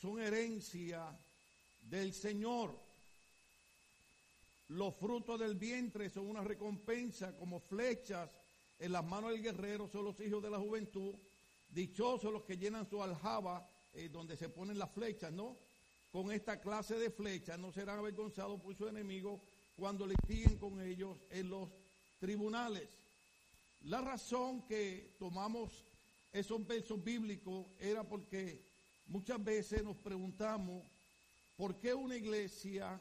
son herencia del Señor. Los frutos del vientre son una recompensa como flechas en las manos del guerrero, son los hijos de la juventud. Dichosos los que llenan su aljaba, eh, donde se ponen las flechas, ¿no? Con esta clase de flechas no serán avergonzados por su enemigo cuando litiguen con ellos en los tribunales. La razón que tomamos esos versos bíblicos era porque muchas veces nos preguntamos por qué una iglesia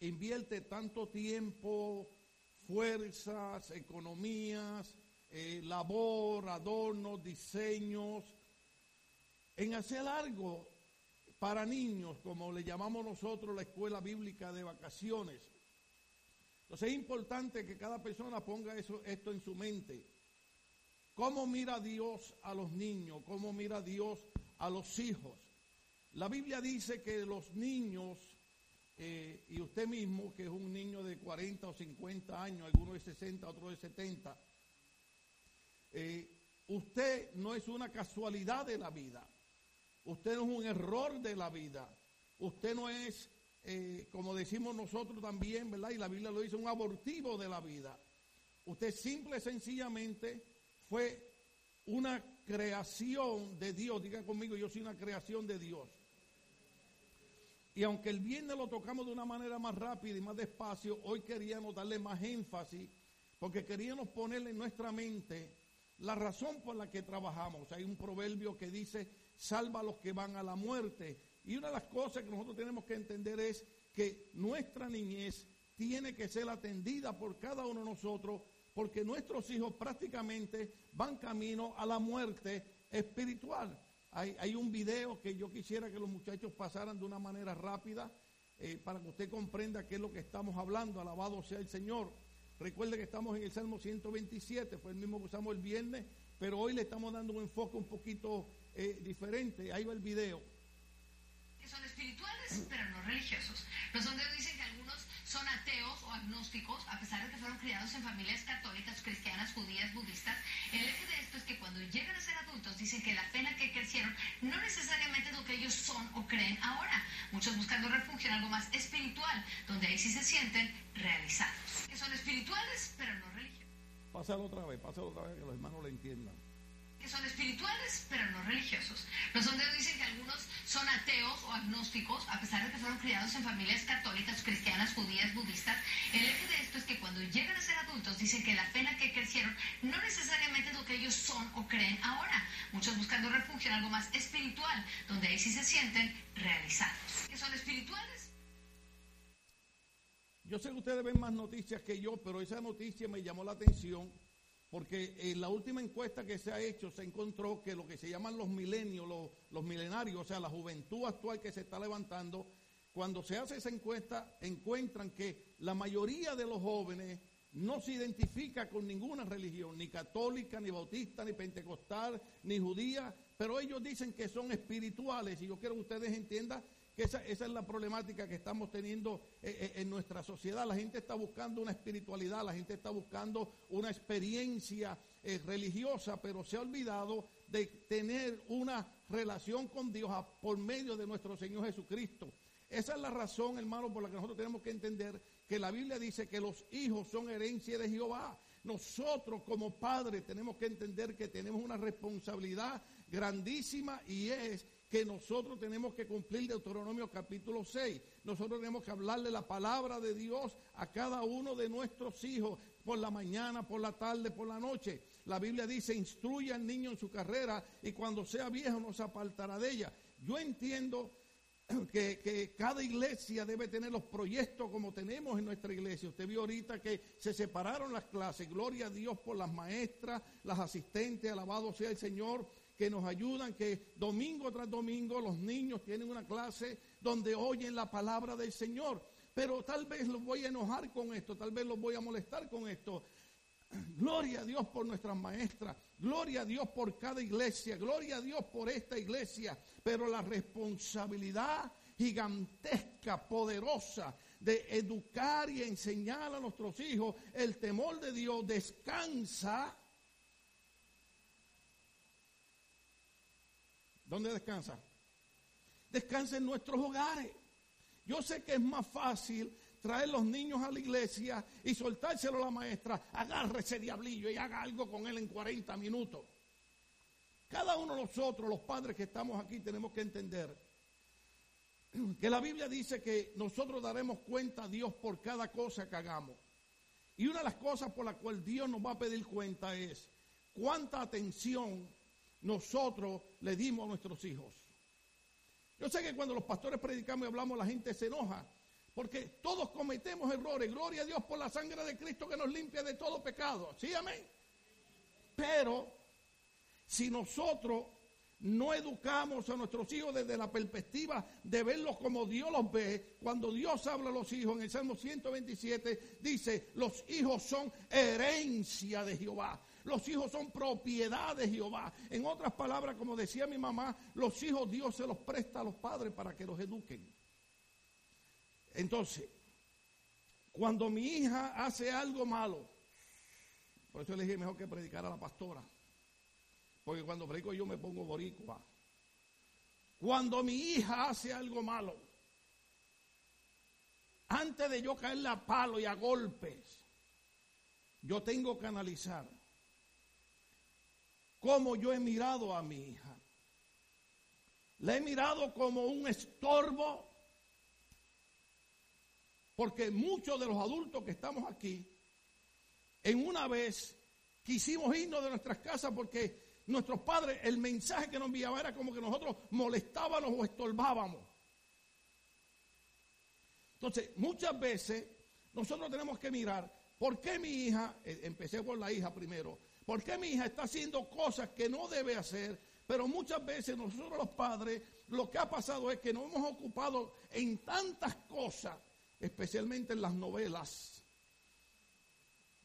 invierte tanto tiempo, fuerzas, economías, eh, labor, adornos, diseños, en hacer algo para niños, como le llamamos nosotros la escuela bíblica de vacaciones. Entonces es importante que cada persona ponga eso, esto en su mente. ¿Cómo mira Dios a los niños? ¿Cómo mira Dios a los hijos? La Biblia dice que los niños, eh, y usted mismo, que es un niño de 40 o 50 años, algunos de 60, otros de 70, eh, usted no es una casualidad de la vida. Usted no es un error de la vida. Usted no es, eh, como decimos nosotros también, ¿verdad? Y la Biblia lo dice, un abortivo de la vida. Usted simple y sencillamente fue una creación de Dios. Diga conmigo, yo soy una creación de Dios. Y aunque el viernes lo tocamos de una manera más rápida y más despacio, hoy queríamos darle más énfasis porque queríamos ponerle en nuestra mente la razón por la que trabajamos. Hay un proverbio que dice, salva a los que van a la muerte. Y una de las cosas que nosotros tenemos que entender es que nuestra niñez tiene que ser atendida por cada uno de nosotros, porque nuestros hijos prácticamente van camino a la muerte espiritual. Hay, un video que yo quisiera que los muchachos pasaran de una manera rápida eh, para que usted comprenda qué es lo que estamos hablando. Alabado sea el Señor. Recuerde que estamos en el Salmo 127, fue el mismo que usamos el viernes, pero hoy le estamos dando un enfoque un poquito eh, diferente. Ahí va el video. Que son espirituales, pero no religiosos. Los sondeos dicen que algunos son agnósticos, a pesar de que fueron criados en familias católicas, cristianas, judías, budistas. El hecho de esto es que cuando llegan a ser adultos dicen que la fe en la que crecieron no necesariamente es lo que ellos son o creen ahora. Muchos buscando refugio en algo más espiritual, donde ahí sí se sienten realizados. Que son espirituales, pero no religiosos. Pásalo otra vez, pásalo otra vez, que los hermanos lo entiendan son espirituales, pero no religiosos. Los sondeos dicen que algunos son ateos o agnósticos, a pesar de que fueron criados en familias católicas, cristianas, judías, budistas. El hecho de esto es que cuando llegan a ser adultos dicen que la fe en la que crecieron no necesariamente es lo que ellos son o creen ahora. Muchos buscando refugio en algo más espiritual, donde ahí sí se sienten realizados. Que son espirituales. Yo sé que ustedes ven más noticias que yo, pero esa noticia me llamó la atención porque en la última encuesta que se ha hecho se encontró que lo que se llaman los milenios, los, milenarios, o sea, la juventud actual que se está levantando, cuando se hace esa encuesta encuentran que la mayoría de los jóvenes no se identifica con ninguna religión, ni católica, ni bautista, ni pentecostal, ni judía, pero ellos dicen que son espirituales y yo quiero que ustedes entiendan esa, es la problemática que estamos teniendo eh, eh, en nuestra sociedad. La gente está buscando una espiritualidad, la gente está buscando una experiencia eh, religiosa, pero se ha olvidado de tener una relación con Dios por medio de nuestro Señor Jesucristo. Esa es la razón, hermano, por la que nosotros tenemos que entender que la Biblia dice que los hijos son herencia de Jehová. Nosotros como padres tenemos que entender que tenemos una responsabilidad grandísima y es que nosotros tenemos que cumplir Deuteronomio capítulo 6. Nosotros tenemos que hablarle la palabra de Dios a cada uno de nuestros hijos por la mañana, por la tarde, por la noche. La Biblia dice, instruye al niño en su carrera y cuando sea viejo no se apartará de ella. Yo entiendo que, que, cada iglesia debe tener los proyectos como tenemos en nuestra iglesia. Usted vio ahorita que se separaron las clases. Gloria a Dios por las maestras, las asistentes, alabado sea el Señor que nos ayudan, que domingo tras domingo los niños tienen una clase donde oyen la palabra del Señor. Pero tal vez los voy a enojar con esto, tal vez los voy a molestar con esto. Gloria a Dios por nuestras maestras, gloria a Dios por cada iglesia, gloria a Dios por esta iglesia, pero la responsabilidad gigantesca, poderosa de educar y enseñar a nuestros hijos el temor de Dios descansa ¿Dónde descansa? descanse en nuestros hogares. Yo sé que es más fácil traer los niños a la iglesia y soltárselo a la maestra, agarre ese diablillo y haga algo con él en 40 minutos. Cada uno de nosotros, los padres que estamos aquí, tenemos que entender que la Biblia dice que nosotros daremos cuenta a Dios por cada cosa que hagamos. Y una de las cosas por las cuales Dios nos va a pedir cuenta es cuánta atención nosotros le dimos a nuestros hijos. Yo sé que cuando los pastores predicamos y hablamos, la gente se enoja. Porque todos cometemos errores. Gloria a Dios por la sangre de Cristo que nos limpia de todo pecado. ¿Sí, amén? Pero si nosotros no educamos a nuestros hijos desde la perspectiva de verlos como Dios los ve, cuando Dios habla a los hijos en el Salmo 127, dice, los hijos son herencia de Jehová. Los hijos son propiedad de Jehová. En otras palabras, como decía mi mamá, los hijos Dios se los presta a los padres para que los eduquen. Entonces, cuando mi hija hace algo malo, por eso le dije mejor que predicar a la pastora, porque cuando predico yo me pongo boricua. Cuando mi hija hace algo malo, antes de yo caerle a palo y a golpes, yo tengo que analizar cómo yo he mirado a mi hija. La he mirado como un estorbo, porque muchos de los adultos que estamos aquí, en una vez quisimos irnos de nuestras casas porque nuestros padres, el mensaje que nos enviaban era como que nosotros molestábamos o estorbábamos. Entonces, muchas veces nosotros tenemos que mirar por qué mi hija, eh, empecé por la hija primero, ¿Por qué mi hija está haciendo cosas que no debe hacer? Pero muchas veces nosotros los padres lo que ha pasado es que nos hemos ocupado en tantas cosas, especialmente en las novelas.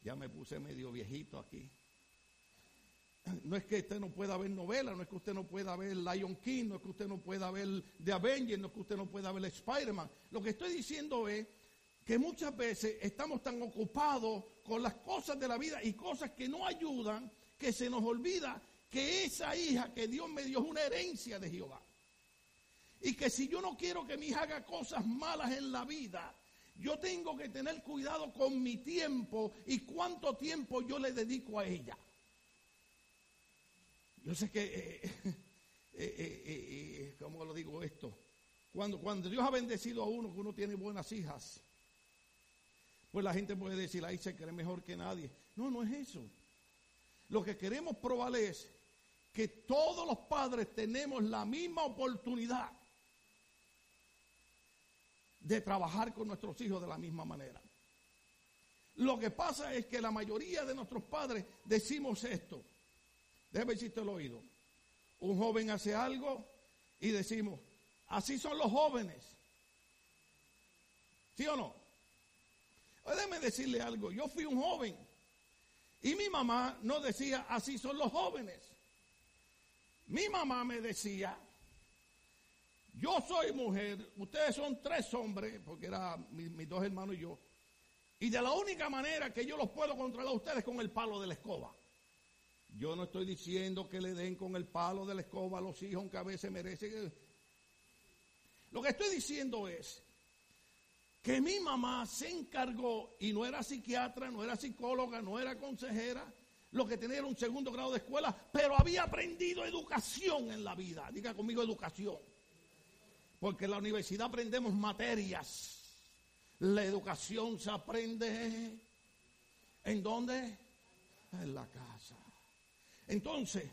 Ya me puse medio viejito aquí. No es que usted no pueda ver novelas, no es que usted no pueda ver Lion King, no es que usted no pueda ver The Avengers, no es que usted no pueda ver Spider-Man. Lo que estoy diciendo es que muchas veces estamos tan ocupados con las cosas de la vida y cosas que no ayudan, que se nos olvida que esa hija que Dios me dio es una herencia de Jehová. Y que si yo no quiero que mi hija haga cosas malas en la vida, yo tengo que tener cuidado con mi tiempo y cuánto tiempo yo le dedico a ella. Yo sé que, eh, eh, eh, ¿cómo lo digo esto? Cuando, cuando Dios ha bendecido a uno, que uno tiene buenas hijas, pues la gente puede decir, ahí se cree mejor que nadie. No, no es eso. Lo que queremos probar es que todos los padres tenemos la misma oportunidad de trabajar con nuestros hijos de la misma manera. Lo que pasa es que la mayoría de nuestros padres decimos esto. Déjame ver si te lo he oído. Un joven hace algo y decimos, así son los jóvenes. ¿Sí o no? Déjeme decirle algo, yo fui un joven y mi mamá no decía, así son los jóvenes. Mi mamá me decía, yo soy mujer, ustedes son tres hombres, porque eran mis, dos hermanos y yo, y de la única manera que yo los puedo controlar a ustedes con el palo de la escoba. Yo no estoy diciendo que le den con el palo de la escoba a los hijos, aunque a veces merecen. Lo que estoy diciendo es que mi mamá se encargó y no era psiquiatra, no era psicóloga, no era consejera, lo que tenía era un segundo grado de escuela, pero había aprendido educación en la vida. Diga conmigo educación. Porque en la universidad aprendemos materias. La educación se aprende en dónde? En la casa. Entonces,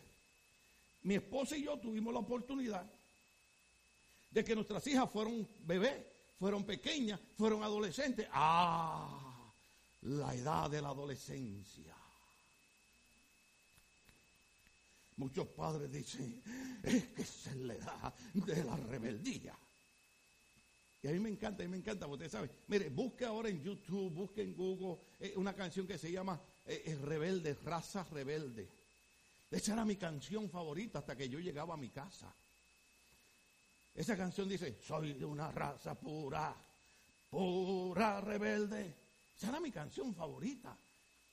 mi esposa y yo tuvimos la oportunidad de que nuestras hijas fueron bebés fueron pequeñas, fueron adolescentes. Ah, la edad de la adolescencia. Muchos padres dicen, es que es la edad de la rebeldía. Y a mí me encanta, a mí me encanta, porque usted sabe, mire, busque ahora en YouTube, busque en Google eh, una canción que se llama eh, Rebelde, Raza Rebelde. Esa era mi canción favorita hasta que yo llegaba a mi casa. Esa canción dice, soy de una raza pura, pura rebelde. Esa era mi canción favorita.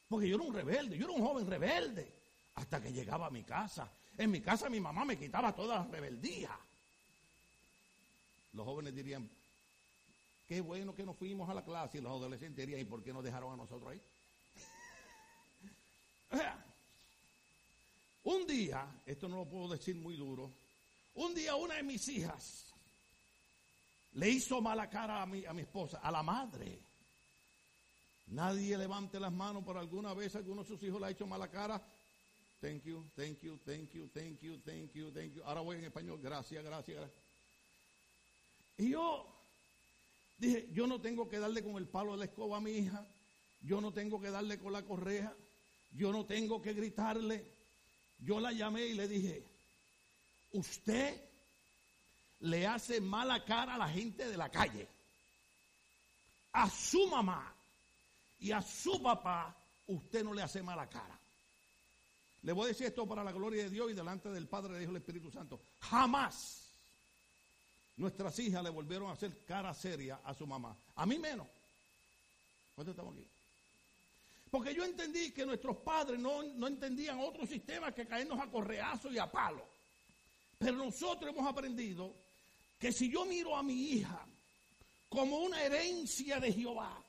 Porque yo era un rebelde, yo era un joven rebelde. Hasta que llegaba a mi casa. En mi casa mi mamá me quitaba toda la rebeldía. Los jóvenes dirían, qué bueno que nos fuimos a la clase y los adolescentes dirían, ¿y por qué nos dejaron a nosotros ahí? un día, esto no lo puedo decir muy duro, un día una de mis hijas le hizo mala cara a mi, a mi esposa, a la madre. Nadie levante las manos por alguna vez alguno de sus hijos le ha hecho mala cara. Thank you, thank you, thank you, thank you, thank you, thank you. Ahora voy en español, gracias, gracias, gracias. Y yo Dije, yo no tengo que darle con el palo de la escoba a mi hija, yo no tengo que darle con la correa, yo no tengo que gritarle. Yo la llamé y le dije, usted le hace mala cara a la gente de la calle, a su mamá y a su papá, usted no le hace mala cara. Le voy a decir esto para la gloria de Dios y delante del Padre, de Dios el Espíritu Santo. Jamás Nuestras hijas le volvieron a hacer cara seria a su mamá. A mí menos. ¿Cuántos estamos aquí? Porque yo entendí que nuestros padres no, entendían otro sistema que caernos a correazo y a palo. Pero nosotros hemos aprendido que si yo miro a mi hija como una herencia de Jehová,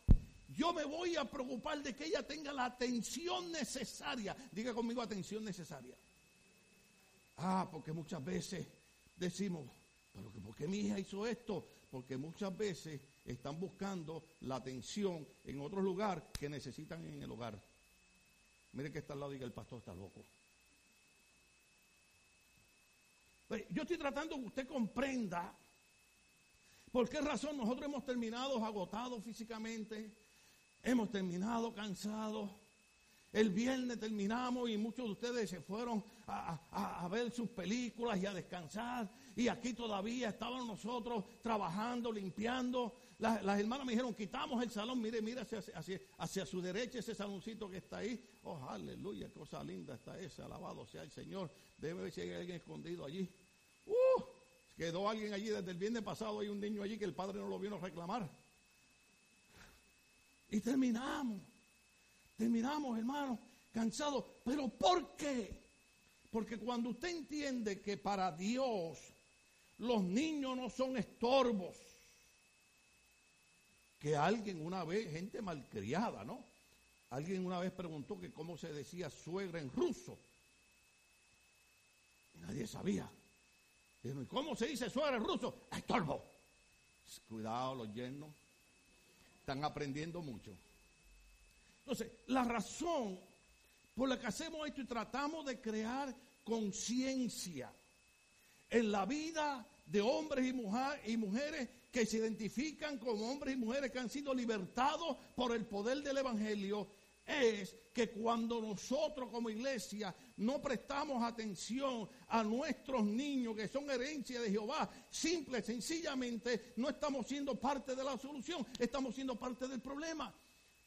yo me voy a preocupar de que ella tenga la atención necesaria. Diga conmigo atención necesaria. Ah, porque muchas veces decimos, pero ¿por qué mi hija hizo esto? Porque muchas veces están buscando la atención en otro lugar que necesitan en el hogar. Mire que está al lado diga el pastor está loco. Pues, yo estoy tratando que usted comprenda por qué razón nosotros hemos terminado agotados físicamente, hemos terminado cansados, el viernes terminamos y muchos de ustedes se fueron a, ver sus películas y a descansar. Y aquí todavía estaban nosotros trabajando, limpiando. Las, hermanas me dijeron, quitamos el salón, mire, mire hacia, hacia, su derecha ese saloncito que está ahí. Oh, aleluya, cosa linda está esa, alabado sea el Señor. Debe hay alguien escondido allí. Quedó alguien allí desde el viernes pasado, hay un niño allí que el padre no lo vino a reclamar. Y terminamos. Terminamos, hermano, cansados. ¿Pero por qué? Porque cuando usted entiende que para Dios los niños no son estorbos, que alguien una vez, gente malcriada, ¿no? Alguien una vez preguntó que cómo se decía suegra en ruso. Y nadie sabía. ¿Y cómo se dice suegra en ruso? Estorbo. Cuidado, los yernos. Están aprendiendo mucho. Entonces, la razón por la que hacemos esto y tratamos de crear conciencia en la vida de hombres y, y mujeres que se identifican como hombres y mujeres que han sido libertados por el poder del Evangelio, es que cuando nosotros como iglesia no prestamos atención a nuestros niños que son herencia de Jehová, simple, sencillamente no estamos siendo parte de la solución, estamos siendo parte del problema.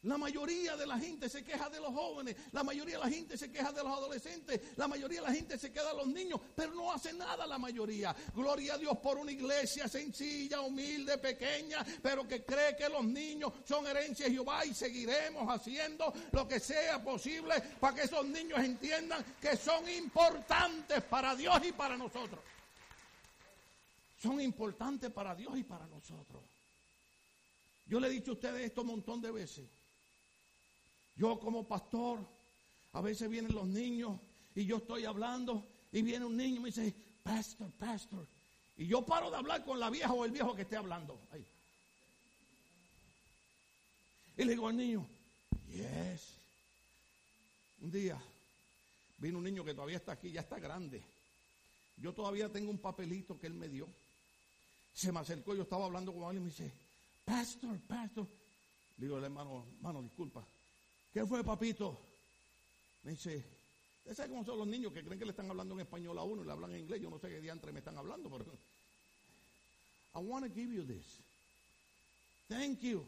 La mayoría de la gente se queja de los jóvenes, la mayoría de la gente se queja de los adolescentes, la mayoría de la gente se queja de los niños, pero no hace nada la mayoría. Gloria a Dios por una iglesia sencilla, humilde, pequeña, pero que cree que los niños son herencia de Jehová y seguiremos haciendo lo que sea posible para que esos niños entiendan que son importantes para Dios y para nosotros. Son importantes para Dios y para nosotros. Yo le he dicho a ustedes esto un montón de veces. Yo como pastor, a veces vienen los niños y yo estoy hablando y viene un niño y me dice, pastor, pastor. Y yo paro de hablar con la vieja o el viejo que esté hablando. Y le digo al niño, yes. Un día vino un niño que todavía está aquí, ya está grande. Yo todavía tengo un papelito que él me dio. Se me acercó, yo estaba hablando con él y me dice, pastor, pastor. Le digo, hermano, hermano, disculpa. ¿Qué fue, papito? Me dice, ¿usted sabe cómo son los niños que creen que le están hablando en español a uno y le hablan en inglés? Yo no sé qué diantre me están hablando, pero... I want to give you this. Thank you.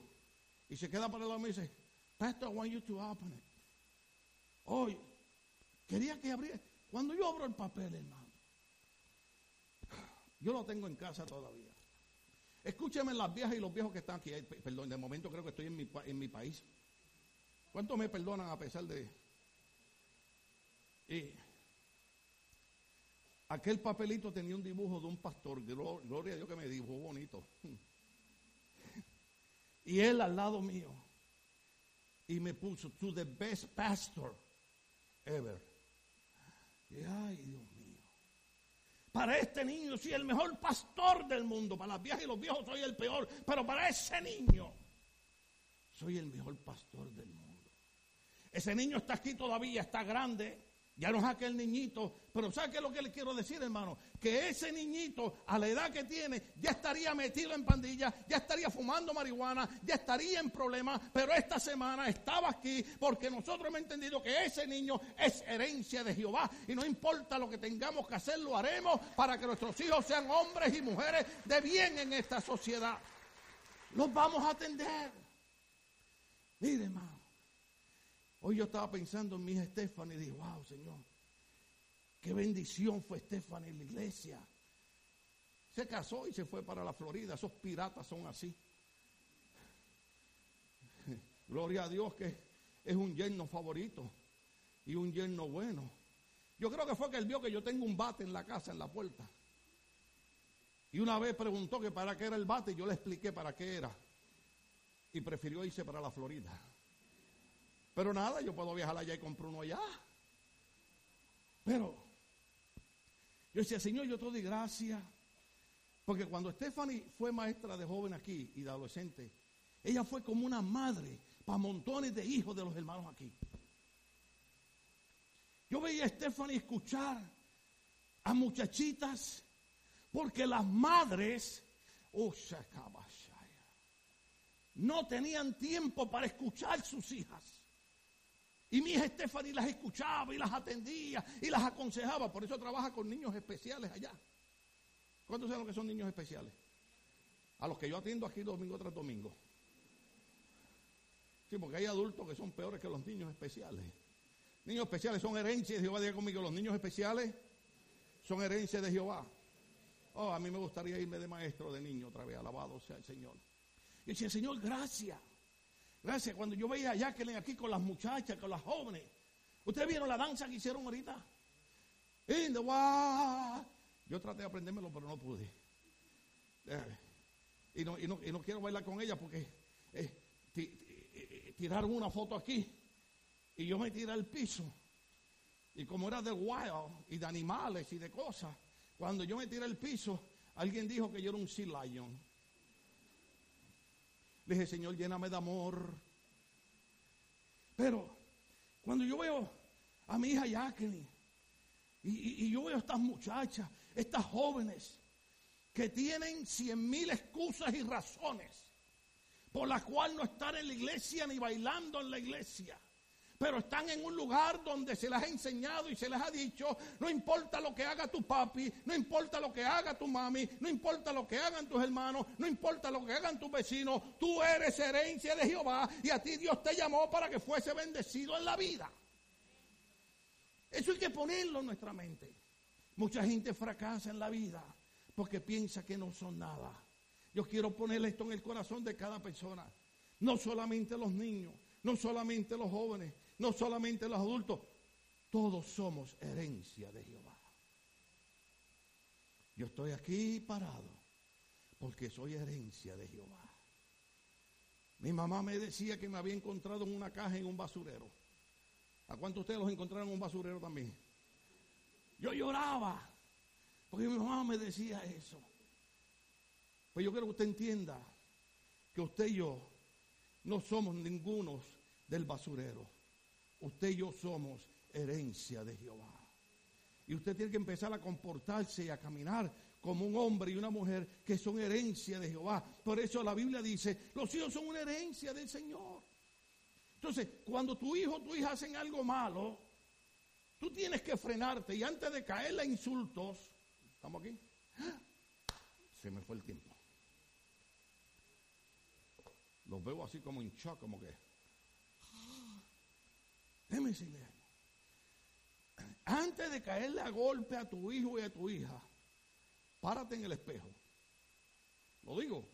Y se queda para el lado y me dice, Pastor, I want you to open it. Hoy, quería que abriera. Cuando yo abro el papel, hermano, yo lo tengo en casa todavía. Escúcheme las viejas y los viejos que están aquí. Perdón, de momento creo que estoy en mi, en mi país. ¿Cuántos me perdonan a pesar de... aquel papelito tenía un dibujo de un pastor, gloria a Dios que me dibujó bonito. Y él al lado mío. Y me puso, to the best pastor ever. Y ay, Dios mío. Para este niño soy el mejor pastor del mundo. Para las viejas y los viejos soy el peor. Pero para ese niño soy el mejor pastor del mundo. Ese niño está aquí todavía, está grande. Ya no es aquel niñito, pero ¿sabe qué es lo que le quiero decir, hermano? Que ese niñito, a la edad que tiene, ya estaría metido en pandillas, ya estaría fumando marihuana, ya estaría en problemas, pero esta semana estaba aquí porque nosotros hemos entendido que ese niño es herencia de Jehová y no importa lo que tengamos que hacer, lo haremos para que nuestros hijos sean hombres y mujeres de bien en esta sociedad. Los vamos a atender. Mire, hermano. Hoy yo estaba pensando en mi hija Stephanie y dije, wow, Señor, qué bendición fue Stephanie en la iglesia. Se casó y se fue para la Florida. Esos piratas son así. Gloria a Dios que es un yerno favorito y un yerno bueno. Yo creo que fue que él vio que yo tengo un bate en la casa, en la puerta. Y una vez preguntó que para qué era el bate yo le expliqué para qué era. Y prefirió irse para la Florida. Pero nada, yo puedo viajar allá y comprar uno allá. Pero yo decía, Señor, yo te doy gracias. Porque cuando Stephanie fue maestra de joven aquí y de adolescente, ella fue como una madre para montones de hijos de los hermanos aquí. Yo veía a Stephanie escuchar a muchachitas porque las madres, oh, no tenían tiempo para escuchar sus hijas. Y mi hija Stephanie las escuchaba y las atendía y las aconsejaba. Por eso trabaja con niños especiales allá. ¿Cuántos saben lo que son niños especiales? A los que yo atiendo aquí domingo tras domingo. Sí, porque hay adultos que son peores que los niños especiales. Niños especiales son herencias de Jehová. Diga conmigo, los niños especiales son herencias de Jehová. Oh, a mí me gustaría irme de maestro de niño otra vez. Alabado sea el Señor. Y decía, Señor, gracias. Gracias. Cuando yo veía a Jacqueline aquí con las muchachas, con las jóvenes. ¿Ustedes vieron la danza que hicieron ahorita? In the Yo traté de aprendérmelo, pero no pude. Eh, y, no, y, no, quiero bailar con ella porque eh, eh, tiraron una foto aquí y yo me tiré al piso. Y como era de wild y de animales y de cosas, cuando yo me tiré al piso, alguien dijo que yo era un sea lion. Le dije, Señor, lléname de amor. Pero cuando yo veo a mi hija Jacqueline y, y yo veo a estas muchachas, estas jóvenes que tienen cien mil excusas y razones por las cuales no estar en la iglesia ni bailando en la iglesia pero están en un lugar donde se les ha enseñado y se les ha dicho, no importa lo que haga tu papi, no importa lo que haga tu mami, no importa lo que hagan tus hermanos, no importa lo que hagan tus vecinos, tú eres herencia de Jehová y a ti Dios te llamó para que fuese bendecido en la vida. Eso hay que ponerlo en nuestra mente. Mucha gente fracasa en la vida porque piensa que no son nada. Yo quiero ponerle esto en el corazón de cada persona, no solamente los niños, no solamente los jóvenes, no solamente los adultos, todos somos herencia de Jehová. Yo estoy aquí parado porque soy herencia de Jehová. Mi mamá me decía que me había encontrado en una caja en un basurero. ¿A cuántos ustedes los encontraron en un basurero también? Yo lloraba porque mi mamá me decía eso. Pues yo quiero que usted entienda que usted y yo no somos ningunos del basurero. Usted y yo somos herencia de Jehová. Y usted tiene que empezar a comportarse y a caminar como un hombre y una mujer que son herencia de Jehová. Por eso la Biblia dice, los hijos son una herencia del Señor. Entonces, cuando tu hijo o tu hija hacen algo malo, tú tienes que frenarte y antes de caerle a insultos, ¿estamos aquí? Se me fue el tiempo. Los veo así como en como que Antes de caerle a golpe a tu hijo y a tu hija, párate en el espejo. Lo digo.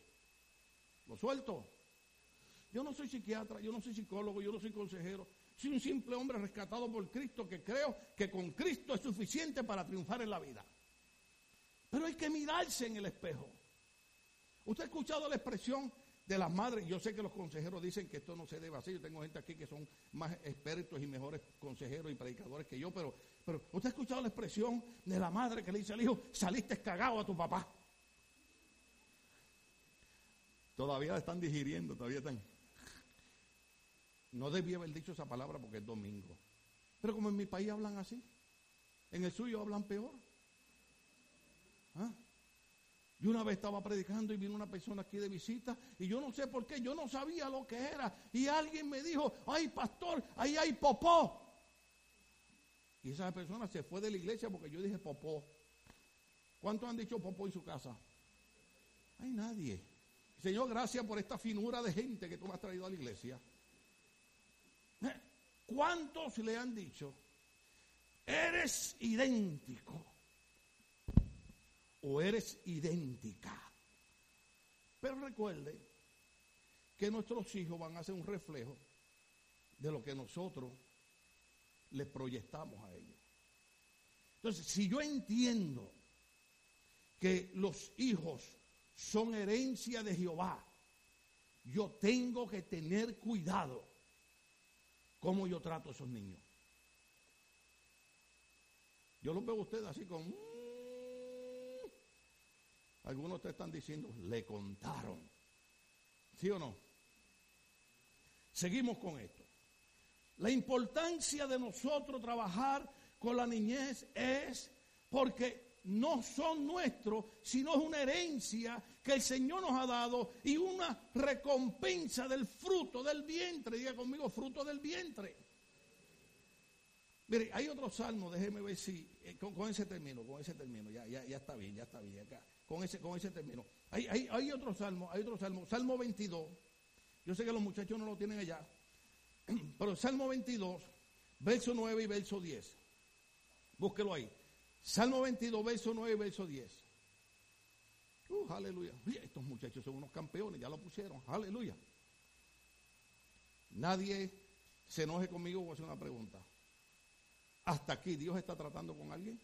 Lo suelto. Yo no soy psiquiatra, yo no soy psicólogo, yo no soy consejero. Soy un simple hombre rescatado por Cristo que creo que con Cristo es suficiente para triunfar en la vida. Pero hay que mirarse en el espejo. Usted ha escuchado la expresión de las madres. Yo sé que los consejeros dicen que esto no se debe hacer. Yo tengo gente aquí que son más expertos y mejores consejeros y predicadores que yo, pero, pero usted ha escuchado la expresión de la madre que le dice al hijo, saliste cagado a tu papá. Todavía están digiriendo, todavía están. No debía haber dicho esa palabra porque es domingo. Pero como en mi país hablan así, en el suyo hablan peor. ¿Ah? Yo una vez estaba predicando y vino una persona aquí de visita y yo no sé por qué, yo no sabía lo que era. Y alguien me dijo, ay pastor, ahí hay popó. Y esa persona se fue de la iglesia porque yo dije popó. ¿Cuántos han dicho popó en su casa? Hay nadie. Señor, gracias por esta finura de gente que tú me has traído a la iglesia. ¿Eh? ¿Cuántos le han dicho, eres idéntico o eres idéntica? Pero recuerde que nuestros hijos van a ser un reflejo de lo que nosotros les proyectamos a ellos. Entonces, si yo entiendo que los hijos son herencia de Jehová. Yo tengo que tener cuidado cómo yo trato a esos niños. Yo los veo a ustedes así con... Mm". Algunos te están diciendo, le contaron. ¿Sí o no? Seguimos con esto. La importancia de nosotros trabajar con la niñez es porque no son nuestros, sino es una herencia que el Señor nos ha dado y una recompensa del fruto del vientre. Diga conmigo, fruto del vientre. Mire, hay otro salmo, déjeme ver si, eh, con, ese término, con ese término, ya, ya, ya está bien, ya está bien acá, con ese, con ese término. Hay, hay, hay otro salmo, hay otro salmo, Salmo 22. Yo sé que los muchachos no lo tienen allá, pero Salmo 22, verso 9 y verso 10. Búsquelo ahí. Salmo 22, verso 9, verso 10. Uh, aleluya. estos muchachos son unos campeones, ya lo pusieron. Aleluya. Nadie se enoje conmigo, voy a hacer una pregunta. Hasta aquí, ¿Dios está tratando con alguien?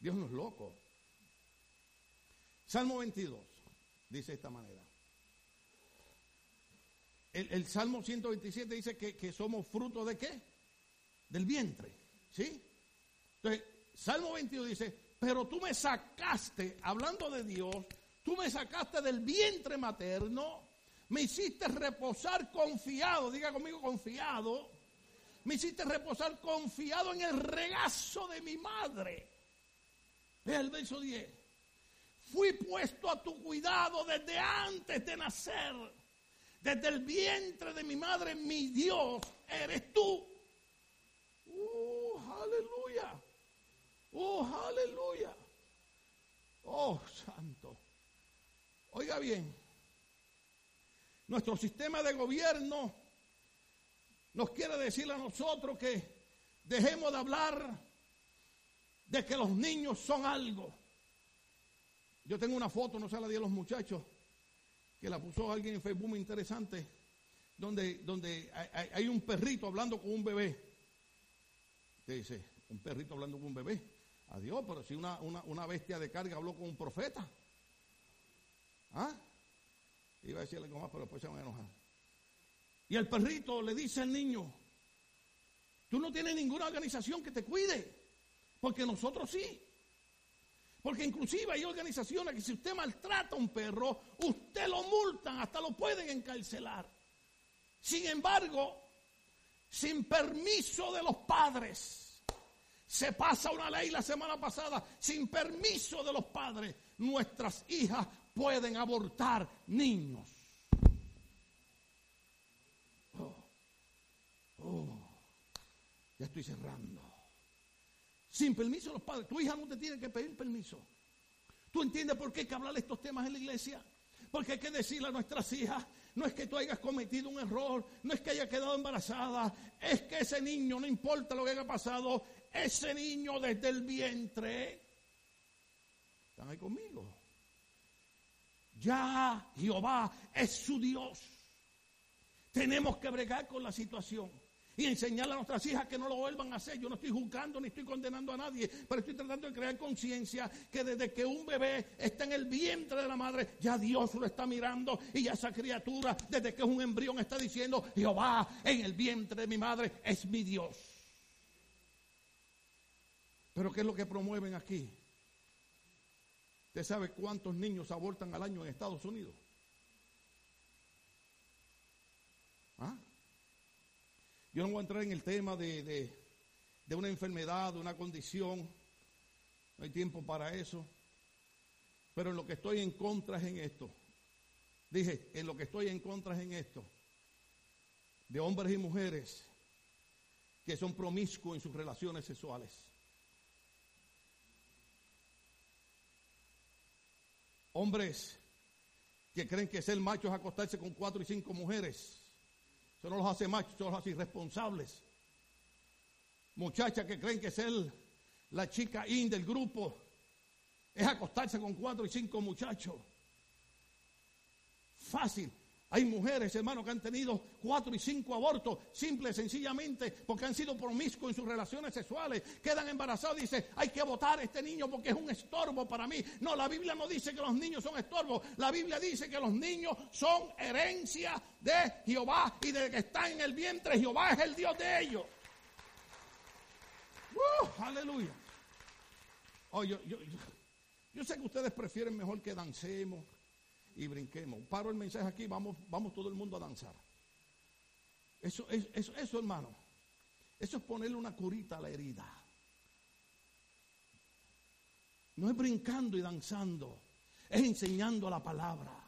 Dios no es loco. Salmo 22 dice de esta manera. El, Salmo 127 dice que, que somos fruto de qué? Del vientre. ¿Sí? Entonces, Salmo 22 dice, pero tú me sacaste, hablando de Dios, tú me sacaste del vientre materno, me hiciste reposar confiado, diga conmigo confiado, me hiciste reposar confiado en el regazo de mi madre. El verso 10. Fui puesto a tu cuidado desde antes de nacer. Desde el vientre de mi madre, mi Dios, eres tú. Uh, aleluya. Oh, aleluya. Oh, santo. Oiga bien, nuestro sistema de gobierno nos quiere decir a nosotros que dejemos de hablar de que los niños son algo. Yo tengo una foto, no sé la de los muchachos, que la puso alguien en Facebook muy interesante, donde, donde hay, un perrito hablando con un bebé. ¿Qué dice? Un perrito hablando con un bebé. Adiós, pero si una, una, bestia de carga habló con un profeta. ¿Ah? Iba a decirle algo más, pero después se van a enojar. Y el perrito le dice al niño, tú no tienes ninguna organización que te cuide, porque nosotros sí. Porque inclusive hay organizaciones que si usted maltrata a un perro, usted lo multan, hasta lo pueden encarcelar. Sin embargo, sin permiso de los padres, se pasa una ley la semana pasada sin permiso de los padres. Nuestras hijas pueden abortar niños. Oh, ya estoy cerrando. Sin permiso de los padres. Tu hija no te tiene que pedir permiso. ¿Tú entiendes por qué hay que hablar de estos temas en la iglesia? Porque hay que decirle a nuestras hijas, no es que tú hayas cometido un error, no es que haya quedado embarazada, es que ese niño, no importa lo que haya pasado, ese niño desde el vientre, están ahí conmigo. Ya Jehová es su Dios. Tenemos que bregar con la situación. Y enseñarle a nuestras hijas que no lo vuelvan a hacer. Yo no estoy juzgando ni estoy condenando a nadie, pero estoy tratando de crear conciencia que desde que un bebé está en el vientre de la madre, ya Dios lo está mirando y ya esa criatura, desde que es un embrión, está diciendo, Jehová en el vientre de mi madre es mi Dios. Pero ¿qué es lo que promueven aquí? ¿Usted sabe cuántos niños abortan al año en Estados Unidos? ¿Ah? Yo no voy a entrar en el tema de, una enfermedad, de una condición. No hay tiempo para eso. Pero en lo que estoy en contra es en esto. Dije, en lo que estoy en contra es en esto. De hombres y mujeres que son promiscuos en sus relaciones sexuales. Hombres que creen que ser macho es acostarse con cuatro y cinco mujeres. Eso no los hace machos, eso los hace irresponsables. Muchachas que creen que ser la chica in del grupo es acostarse con cuatro y cinco muchachos. Fácil. Hay mujeres, hermanos, que han tenido cuatro y cinco abortos, simple y sencillamente porque han sido promiscuos en sus relaciones sexuales. Quedan embarazados y dicen, hay que votar a este niño porque es un estorbo para mí. No, la Biblia no dice que los niños son estorbos. La Biblia dice que los niños son herencia de Jehová y de que está en el vientre, Jehová es el Dios de ellos. Uh, aleluya. Oh, yo, yo sé que ustedes prefieren mejor que dancemos y brinquemos. Paro el mensaje aquí, vamos, vamos todo el mundo a danzar. Eso, eso, eso, hermano, eso es ponerle una curita a la herida. No es brincando y danzando, es enseñando la palabra.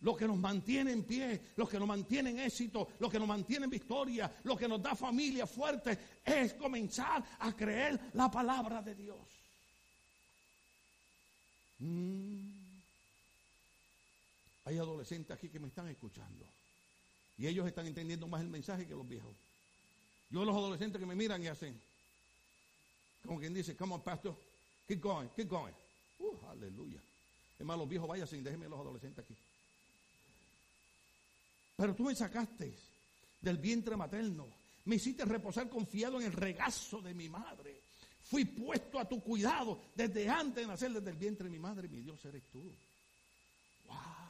Lo que nos mantiene en pie, lo que nos mantiene en éxito, lo que nos mantiene en victoria, lo que nos da familia fuerte, es comenzar a creer la palabra de Dios. Mm. Hay adolescentes aquí que me están escuchando. Y ellos están entendiendo más el mensaje que los viejos. Yo los adolescentes que me miran y hacen, como quien dice, come pastor, keep going, keep going. Uh, aleluya. Es más, los viejos váyanse, déjenme los adolescentes aquí. Pero tú me sacaste del vientre materno. Me hiciste reposar confiado en el regazo de mi madre. Fui puesto a tu cuidado desde antes de nacer, desde el vientre de mi madre. Mi Dios eres tú. Wow.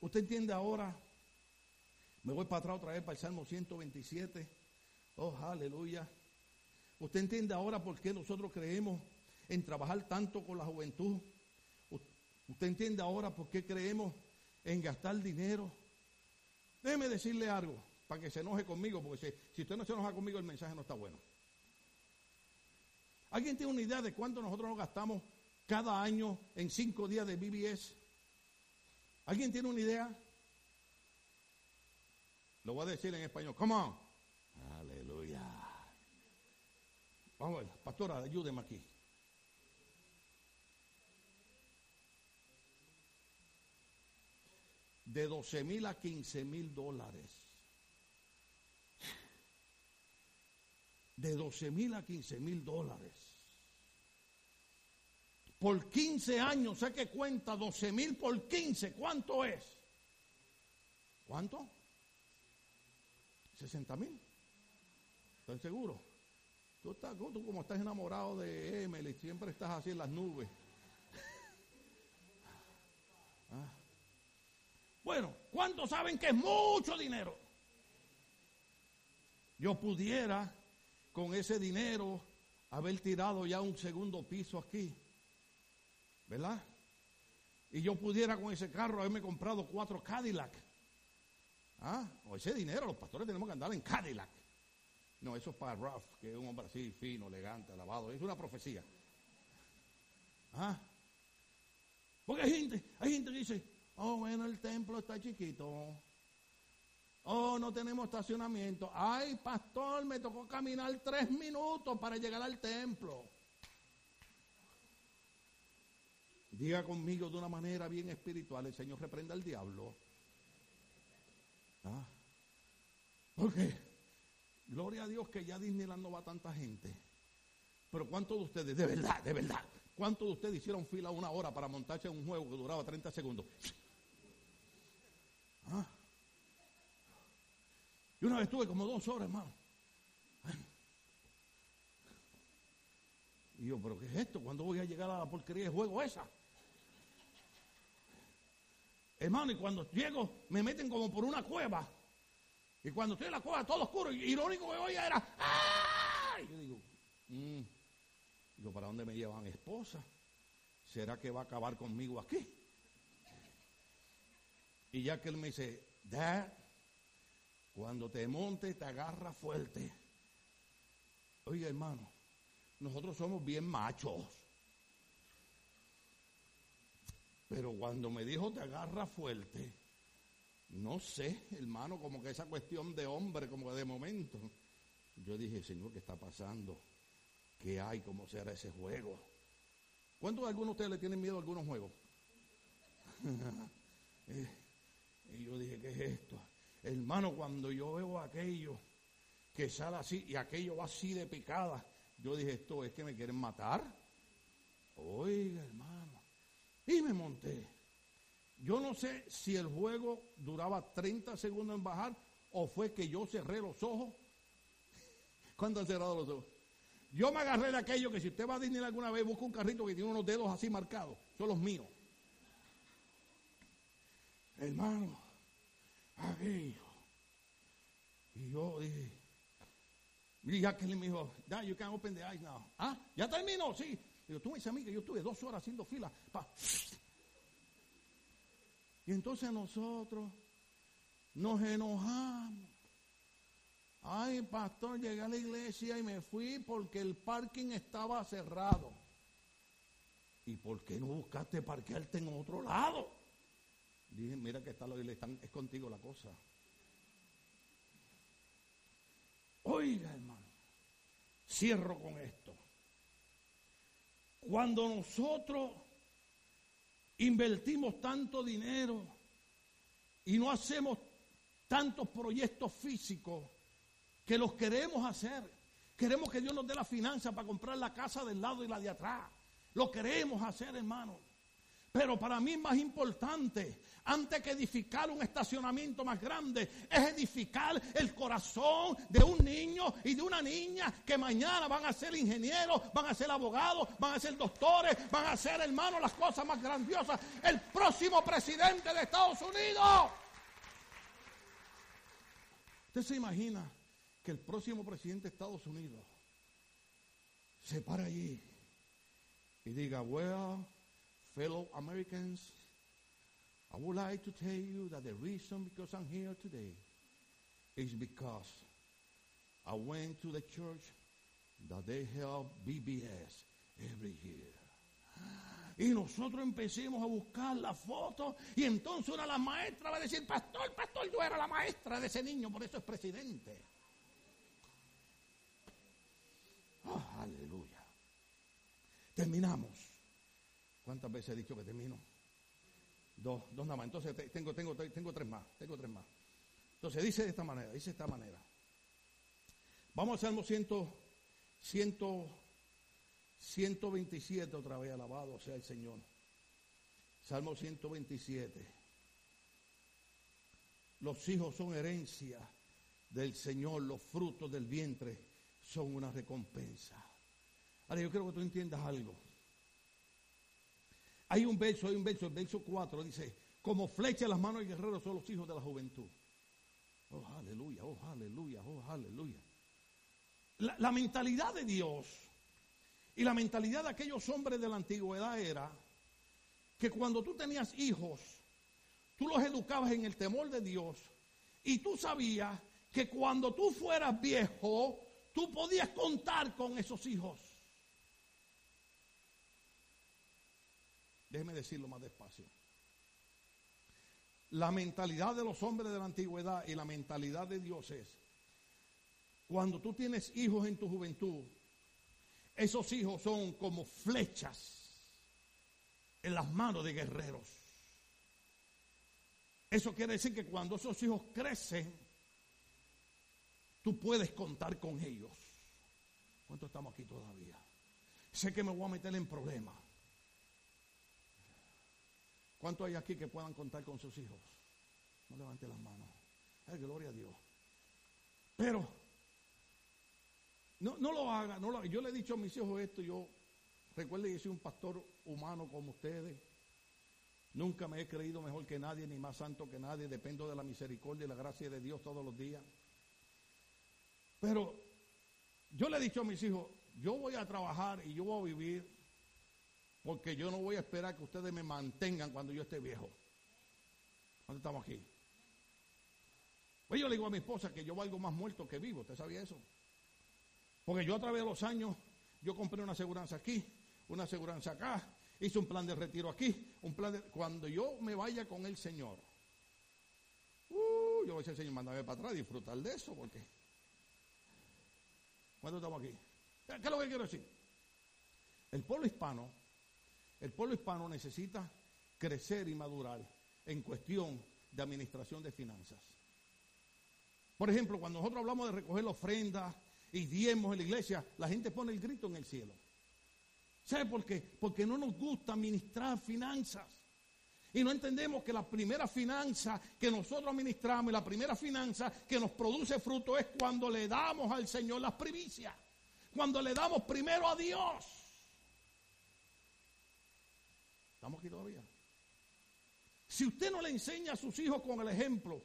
¿Usted entiende ahora? Me voy para atrás otra vez para el Salmo 127. Oh, aleluya. ¿Usted entiende ahora por qué nosotros creemos en trabajar tanto con la juventud? ¿Usted entiende ahora por qué creemos en gastar dinero? Déjeme decirle algo para que se enoje conmigo, porque si, usted no se enoja conmigo, el mensaje no está bueno. ¿Alguien tiene una idea de cuánto nosotros nos gastamos cada año en cinco días de BBS? ¿Alguien tiene una idea? Lo voy a decir en español. Come on. Aleluya. Vamos a ver, pastora, ayúdeme aquí. De 12 mil a 15 mil dólares. De 12 mil a 15 mil dólares por 15 años, sé que cuenta 12 mil por 15, ¿cuánto es? ¿Cuánto? 60 mil. ¿Estás seguro? Tú, estás, como estás enamorado de Emily, siempre estás así en las nubes. Ah. Bueno, ¿cuántos saben que es mucho dinero? Yo pudiera con ese dinero haber tirado ya un segundo piso aquí ¿verdad? Y yo pudiera con ese carro haberme comprado cuatro Cadillac. ¿Ah? O ese dinero, los pastores tenemos que andar en Cadillac. No, eso es para Ruff, que es un hombre así, fino, elegante, lavado. Es una profecía. ¿Ah? Porque hay gente, hay gente que dice, oh, bueno, el templo está chiquito. Oh, no tenemos estacionamiento. Ay, pastor, me tocó caminar tres minutos para llegar al templo. Diga conmigo de una manera bien espiritual, el Señor reprenda al diablo. ¿Ah? Porque, gloria a Dios que ya Disneyland no va tanta gente. Pero ¿cuántos de ustedes, de verdad, de verdad, cuántos de ustedes hicieron fila una hora para montarse en un juego que duraba 30 segundos? ¿Ah? Y una vez estuve como dos horas, hermano. Y yo, ¿pero qué es esto? ¿Cuándo voy a llegar a la porquería de juego esa? Hermano, y cuando llego, me meten como por una cueva. Y cuando estoy en la cueva, todo oscuro. Y, lo único que oía era, ¡ay! Yo digo, mmm. Digo, ¿para dónde me llevan esposa? ¿Será que va a acabar conmigo aquí? Y ya que él me dice, Dad, cuando te montes te agarra fuerte. Oiga, hermano, nosotros somos bien machos. Pero cuando me dijo te agarra fuerte, no sé, hermano, como que esa cuestión de hombre, como que de momento. Yo dije, Señor, ¿qué está pasando? ¿Qué hay? ¿Cómo será ese juego? ¿Cuántos de algunos de ustedes le tienen miedo a algunos juegos? Eh, y yo dije, ¿qué es esto? Hermano, cuando yo veo aquello que sale así y aquello va así de picada, yo dije, esto es que me quieren matar. Oiga, hermano. Y me monté. Yo no sé si el juego duraba 30 segundos en bajar o fue que yo cerré los ojos. ¿Cuándo han cerrado los ojos? Yo me agarré de aquello que si usted va a Disney alguna vez, busca un carrito que tiene unos dedos así marcados. Son los míos. Hermano, aquello. Y yo dije, y él me dijo, ya, you can open the eyes now. Ah, ya terminó, sí. Digo, tú me dices a mí que yo estuve dos horas haciendo fila. Y entonces nosotros nos enojamos. Ay, pastor, llegué a la iglesia y me fui porque el parking estaba cerrado. ¿Y por qué no buscaste parquearte en otro lado? Dije, mira que está lo es contigo la cosa. Oiga, hermano, cierro con esto. Cuando nosotros invertimos tanto dinero y no hacemos tantos proyectos físicos que los queremos hacer, queremos que Dios nos dé la finanza para comprar la casa del lado y la de atrás. Lo queremos hacer, hermano. Pero para mí más importante, antes que edificar un estacionamiento más grande, es edificar el corazón de un niño y de una niña que mañana van a ser ingenieros, van a ser abogados, van a ser doctores, van a ser, hermanos, las cosas más grandiosas. El próximo presidente de Estados Unidos. ¿Usted se imagina que el próximo presidente de Estados Unidos se para allí y diga, well, fellow Americans, I would like to tell you that the reason because I'm here today is because I went to the church that they help BBS every year. Y nosotros empecemos a buscar la foto y entonces una de las maestras va a decir, pastor, pastor, yo era la maestra de ese niño, por eso es presidente. Oh, aleluya. Terminamos. ¿Cuántas veces he dicho que termino? Dos, dos nada más. Entonces tengo, tengo, tengo tres más. Tengo tres más. Entonces dice de esta manera, dice de esta manera. Vamos al Salmo 100, 100, 127 otra vez, alabado sea el Señor. Salmo 127. Los hijos son herencia del Señor, los frutos del vientre son una recompensa. Ahora yo quiero que tú entiendas algo. Hay un verso, hay un verso, el verso 4 dice, como flecha en las manos del guerrero son los hijos de la juventud. Oh, aleluya, oh, aleluya, oh, aleluya. La, la mentalidad de Dios y la mentalidad de aquellos hombres de la antigüedad era que cuando tú tenías hijos, tú los educabas en el temor de Dios y tú sabías que cuando tú fueras viejo, tú podías contar con esos hijos. Déjeme decirlo más despacio. La mentalidad de los hombres de la antigüedad y la mentalidad de Dios es, cuando tú tienes hijos en tu juventud, esos hijos son como flechas en las manos de guerreros. Eso quiere decir que cuando esos hijos crecen, tú puedes contar con ellos. ¿Cuánto estamos aquí todavía? Sé que me voy a meter en problemas. ¿Cuántos hay aquí que puedan contar con sus hijos? No levante las manos. Ay, gloria a Dios. Pero no, no lo haga, no lo Yo le he dicho a mis hijos esto, yo recuerden que soy un pastor humano como ustedes. Nunca me he creído mejor que nadie, ni más santo que nadie. Dependo de la misericordia y la gracia de Dios todos los días. Pero yo le he dicho a mis hijos, yo voy a trabajar y yo voy a vivir porque yo no voy a esperar que ustedes me mantengan cuando yo esté viejo. ¿Dónde estamos aquí? Pues yo le digo a mi esposa que yo valgo más muerto que vivo. ¿Usted sabía eso? Porque yo a través de los años, yo compré una aseguranza aquí, una aseguranza acá, hice un plan de retiro aquí, un plan. Cuando yo me vaya con el Señor, uh, yo voy a decir, Señor, mándame para atrás, disfrutar de eso, porque... ¿Cuándo estamos aquí? ¿Qué es lo que quiero decir? El pueblo hispano, el pueblo hispano necesita crecer y madurar en cuestión de administración de finanzas. Por ejemplo, cuando nosotros hablamos de recoger la ofrenda y diezmos en la iglesia, la gente pone el grito en el cielo. ¿Sabe por qué? Porque no nos gusta administrar finanzas. Y no entendemos que la primera finanza que nosotros administramos y la primera finanza que nos produce fruto es cuando le damos al Señor las primicias. Cuando le damos primero a Dios. ¿Estamos aquí todavía? Si usted no le enseña a sus hijos con el ejemplo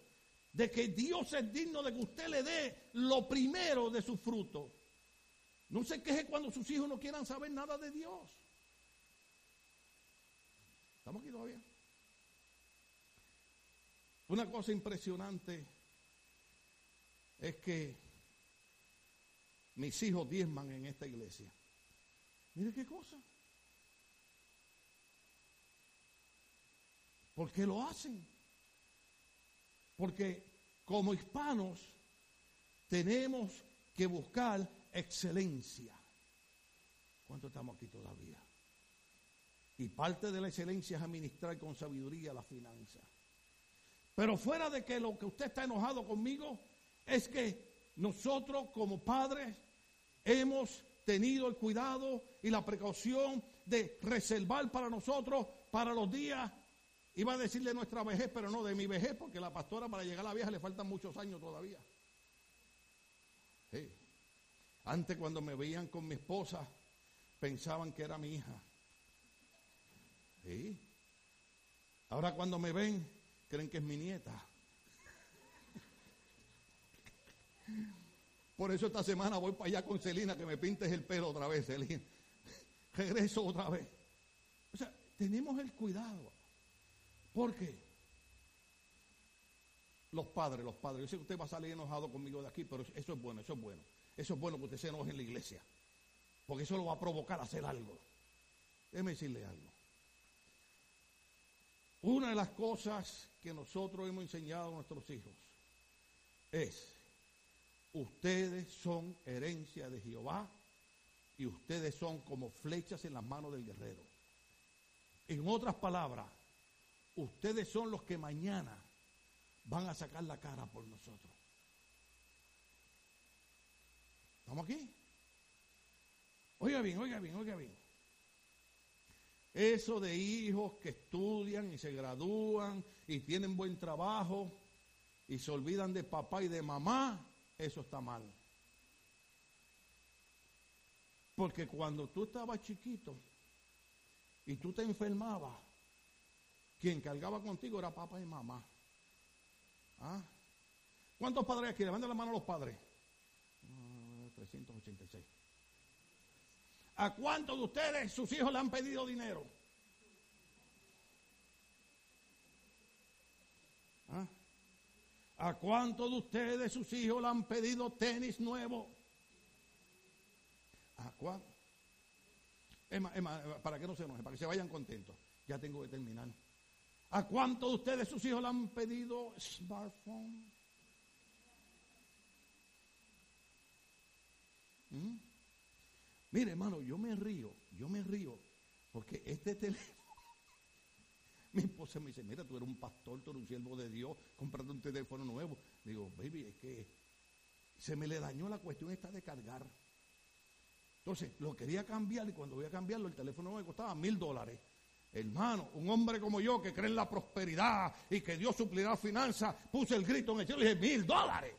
de que Dios es digno de que usted le dé lo primero de su fruto, no se queje cuando sus hijos no quieran saber nada de Dios. ¿Estamos aquí todavía? Una cosa impresionante es que mis hijos diezman en esta iglesia. Mire qué cosa. ¿Por qué lo hacen? Porque como hispanos tenemos que buscar excelencia. ¿Cuánto estamos aquí todavía? Y parte de la excelencia es administrar con sabiduría la finanza. Pero fuera de que lo que usted está enojado conmigo es que nosotros como padres hemos tenido el cuidado y la precaución de reservar para nosotros, para los días, iba a decirle nuestra vejez, pero no de mi vejez, porque la pastora para llegar a la vieja le faltan muchos años todavía. Antes cuando me veían con mi esposa, pensaban que era mi hija. Ahora cuando me ven, creen que es mi nieta. Por eso esta semana voy para allá con Celina que me pintes el pelo otra vez, Celina. Regreso otra vez. O sea, tenemos el cuidado. Porque los padres, los padres, yo sé que usted va a salir enojado conmigo de aquí, pero eso es bueno, eso es bueno. Eso es bueno que usted se enoje en la iglesia. Porque eso lo va a provocar a hacer algo. Déjeme decirle algo. Una de las cosas que nosotros hemos enseñado a nuestros hijos es, ustedes son herencia de Jehová y ustedes son como flechas en las manos del guerrero. En otras palabras, ustedes son los que mañana van a sacar la cara por nosotros. ¿Estamos aquí? Oiga bien, oiga bien, oiga bien. Eso de hijos que estudian y se gradúan y tienen buen trabajo y se olvidan de papá y de mamá, eso está mal. Porque cuando tú estabas chiquito y tú te enfermabas, quien cargaba contigo era papá y mamá. ¿Ah? ¿Cuántos padres aquí? Levanten la mano a los padres. 386. ¿A cuántos de ustedes sus hijos le han pedido dinero? ¿Ah? ¿A cuántos de ustedes sus hijos le han pedido tenis nuevo? ¿A cuántos? para que no se enojen, para que se vayan contentos. Ya tengo que terminar. ¿A cuántos de ustedes sus hijos le han pedido smartphone? ¿Mm? Mire, hermano, yo me río, yo me río, porque este teléfono, mi esposa me dice, mira, tú eres un pastor, tú eres un siervo de Dios, comprando un teléfono nuevo. Digo, baby, es que se me le dañó la cuestión esta de cargar. Entonces, lo quería cambiar y cuando voy a cambiarlo, el teléfono me costaba mil dólares. Hermano, un hombre como yo que cree en la prosperidad y que Dios suplirá finanzas, puse el grito en el cielo y dije, mil dólares.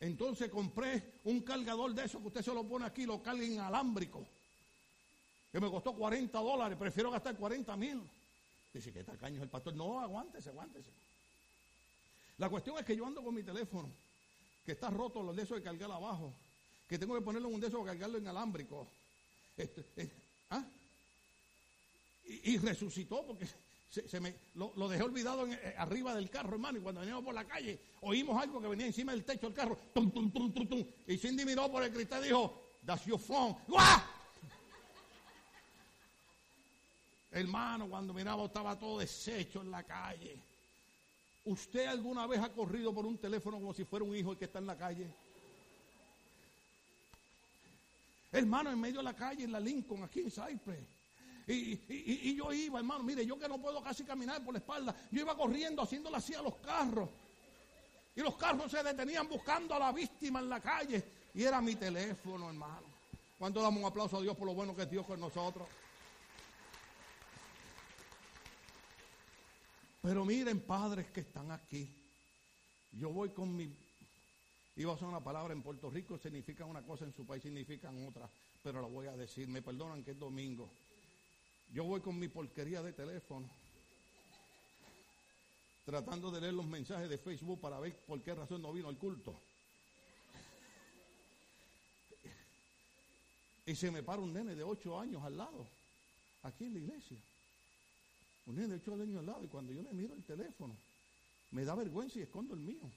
Entonces compré un cargador de eso que usted se lo pone aquí lo carga en alámbrico. Que me costó 40 dólares, prefiero gastar 40 mil. Dice que tacaño es el pastor. No, aguántese, aguántese. La cuestión es que yo ando con mi teléfono, que está roto los de esos de cargar abajo, que tengo que ponerlo en un de esos para cargarlo en alámbrico. Este, eh, ¿ah? y, resucitó porque se, me, lo, dejé olvidado eh, arriba del carro, hermano. Y cuando veníamos por la calle, oímos algo que venía encima del techo del carro. Tum, tum, tum, tum, tum. Y Cindy miró por el cristal y dijo, That's your phone. ¡Guau! Hermano, cuando miraba estaba todo deshecho en la calle. ¿Usted alguna vez ha corrido por un teléfono como si fuera un hijo el que está en la calle? Hermano, en medio de la calle, en la Lincoln, aquí en Cypress. Y, yo iba, hermano, mire, yo que no puedo casi caminar por la espalda, yo iba corriendo haciéndole así a los carros. Y los carros se detenían buscando a la víctima en la calle. Y era mi teléfono, hermano. ¿Cuánto damos un aplauso a Dios por lo bueno que es Dios con nosotros? Pero miren, padres que están aquí. Yo voy con mi. Iba a usar una palabra en Puerto Rico, significa una cosa, en su país significan otra. Pero la voy a decir. Me perdonan que es domingo. Yo voy con mi porquería de teléfono. Tratando de leer los mensajes de Facebook para ver por qué razón no vino el culto. Y se me para un nene de 8 años al lado, aquí en la iglesia. Un nene de 8 años al lado. Y cuando yo le miro el teléfono, me da vergüenza y escondo el mío.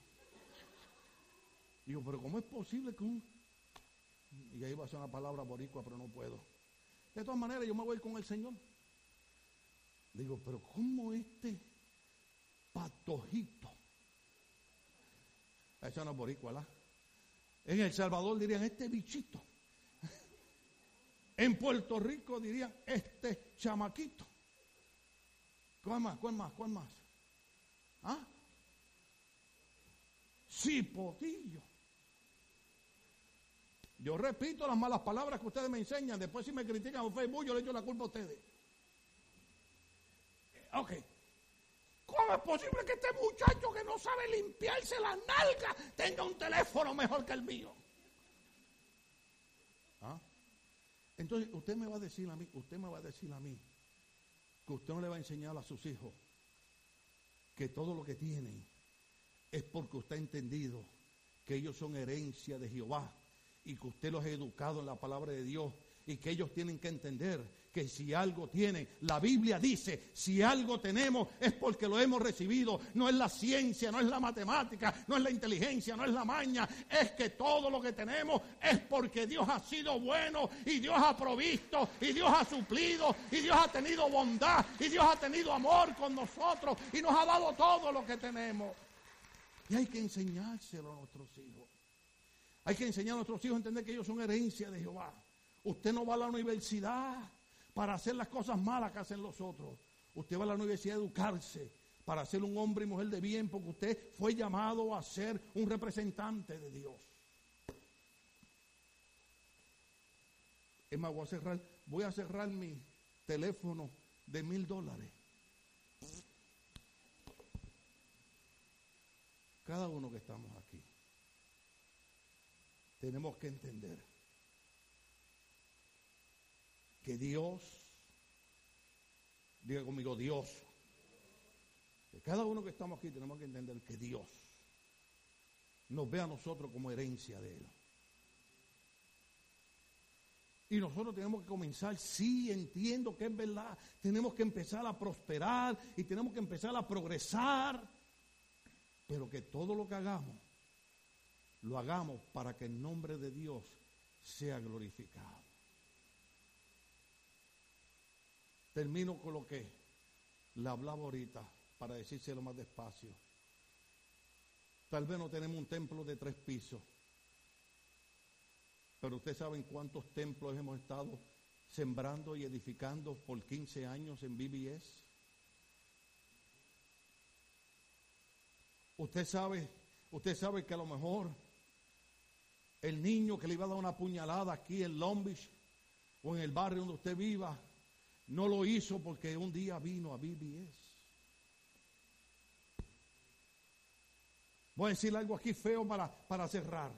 Digo, pero ¿cómo es posible que un... Y ahí va a ser una palabra boricua, pero no puedo. De todas maneras, yo me voy con el Señor. Digo, pero ¿cómo este patojito? Eso no es boricua, ¿verdad? En El Salvador dirían, este bichito. En Puerto Rico dirían, este chamaquito. ¿Cuál más? ¿Cuál más? ¿Cuál más? ¿Ah? Cipotillo. Yo repito las malas palabras que ustedes me enseñan. Después si me critican en Facebook, yo le echo la culpa a ustedes. Ok. ¿Cómo es posible que este muchacho que no sabe limpiarse la nalga tenga un teléfono mejor que el mío? ¿Ah? Entonces, usted me va a decir a mí, usted me va a decir a mí, que usted no le va a enseñar a sus hijos que todo lo que tienen es porque usted ha entendido que ellos son herencia de Jehová y que usted los ha educado en la palabra de Dios y que ellos tienen que entender que si algo tienen, la Biblia dice, si algo tenemos es porque lo hemos recibido. No es la ciencia, no es la matemática, no es la inteligencia, no es la maña. Es que todo lo que tenemos es porque Dios ha sido bueno y Dios ha provisto y Dios ha suplido y Dios ha tenido bondad y Dios ha tenido amor con nosotros y nos ha dado todo lo que tenemos. Y hay que enseñárselo a nuestros hijos. Hay que enseñar a nuestros hijos a entender que ellos son herencia de Jehová. Usted no va a la universidad para hacer las cosas malas que hacen los otros. Usted va a la universidad a educarse para ser un hombre y mujer de bien, porque usted fue llamado a ser un representante de Dios. Es más, voy a cerrar, voy a cerrar mi teléfono de mil dólares. Cada uno que estamos aquí, tenemos que entender que Dios, diga conmigo Dios, cada uno que estamos aquí tenemos que entender que Dios nos ve a nosotros como herencia de Él. Y nosotros tenemos que comenzar, sí, entiendo que es verdad, tenemos que empezar a prosperar y tenemos que empezar a progresar, pero que todo lo que hagamos, lo hagamos para que el nombre de Dios sea glorificado. Termino con lo que le hablaba ahorita para decírselo más despacio. Tal vez no tenemos un templo de tres pisos, pero ustedes saben cuántos templos hemos estado sembrando y edificando por 15 años en BBS. Usted sabe, usted sabe que a lo mejor el niño que le iba a dar una puñalada aquí en Long Beach o en el barrio donde usted viva, no lo hizo porque un día vino a BBS. Voy a decir algo aquí feo para, para cerrar.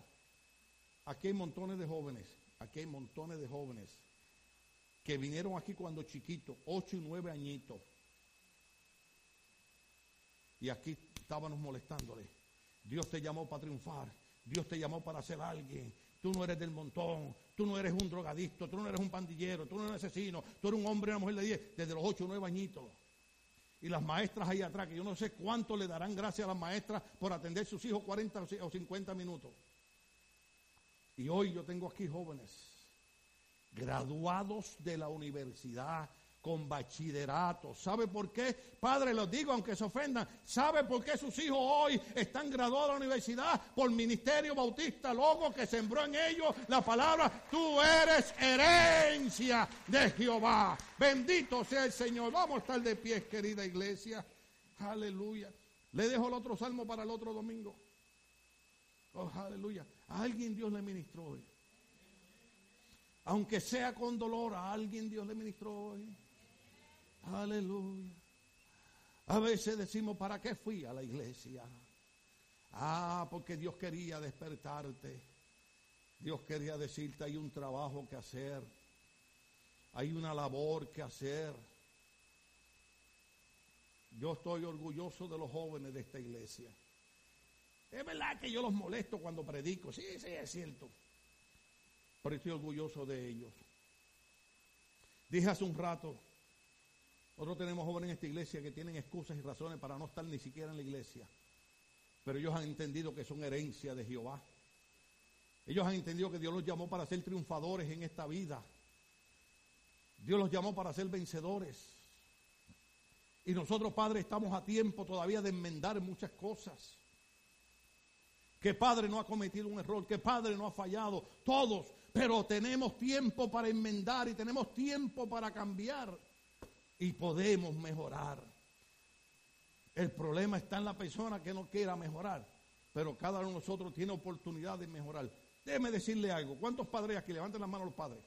Aquí hay montones de jóvenes, aquí hay montones de jóvenes que vinieron aquí cuando chiquitos, ocho y nueve añitos. Y aquí estábamos molestándole. Dios te llamó para triunfar. Dios te llamó para ser alguien. Tú no eres del montón. Tú no eres un drogadicto. Tú no eres un pandillero. Tú no eres un asesino. Tú eres un hombre y una mujer de diez. Desde los ocho o nueve añitos. Y las maestras ahí atrás, que yo no sé cuánto le darán gracias a las maestras por atender a sus hijos 40 o 50 minutos. Y hoy yo tengo aquí jóvenes graduados de la universidad con bachillerato. ¿Sabe por qué? Padre, los digo aunque se ofendan. ¿Sabe por qué sus hijos hoy están graduados de la universidad? Por ministerio bautista loco que sembró en ellos la palabra, tú eres herencia de Jehová. Bendito sea el Señor. Vamos a estar de pie, querida iglesia. Aleluya. Le dejo el otro salmo para el otro domingo. Oh, aleluya. A alguien Dios le ministró hoy. Aunque sea con dolor, a alguien Dios le ministró hoy. Aleluya. A veces decimos, ¿para qué fui a la iglesia? Ah, porque Dios quería despertarte. Dios quería decirte, hay un trabajo que hacer. Hay una labor que hacer. Yo estoy orgulloso de los jóvenes de esta iglesia. Es verdad que yo los molesto cuando predico. Sí, sí, es cierto. Pero estoy orgulloso de ellos. Dije hace un rato, nosotros tenemos jóvenes en esta iglesia que tienen excusas y razones para no estar ni siquiera en la iglesia. Pero ellos han entendido que son herencia de Jehová. Ellos han entendido que Dios los llamó para ser triunfadores en esta vida. Dios los llamó para ser vencedores. Y nosotros, Padre, estamos a tiempo todavía de enmendar muchas cosas. Que Padre no ha cometido un error, que Padre no ha fallado, todos, pero tenemos tiempo para enmendar y tenemos tiempo para cambiar y podemos mejorar. El problema está en la persona que no quiera mejorar, pero cada uno de nosotros tiene oportunidad de mejorar. Déjeme decirle algo. ¿Cuántos padres aquí? Levanten la mano los padres.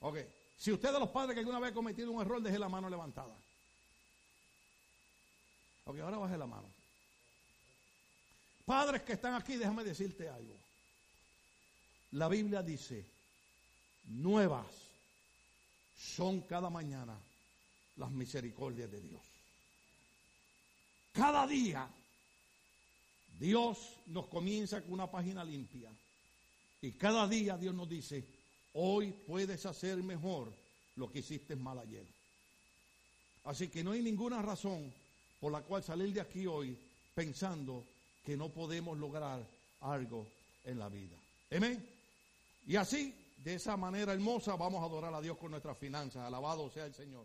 Ok. Si usted de los padres que alguna vez ha cometido un error, deje la mano levantada. Ok, ahora baje la mano. Padres que están aquí, déjame decirte algo. La Biblia dice, nuevas son cada mañana las misericordias de Dios. Cada día Dios nos comienza con una página limpia. Y cada día Dios nos dice, hoy puedes hacer mejor lo que hiciste mal ayer. Así que no hay ninguna razón por la cual salir de aquí hoy pensando que no podemos lograr algo en la vida. Amén. Y así, de esa manera hermosa, vamos a adorar a Dios con nuestras finanzas. Alabado sea el Señor.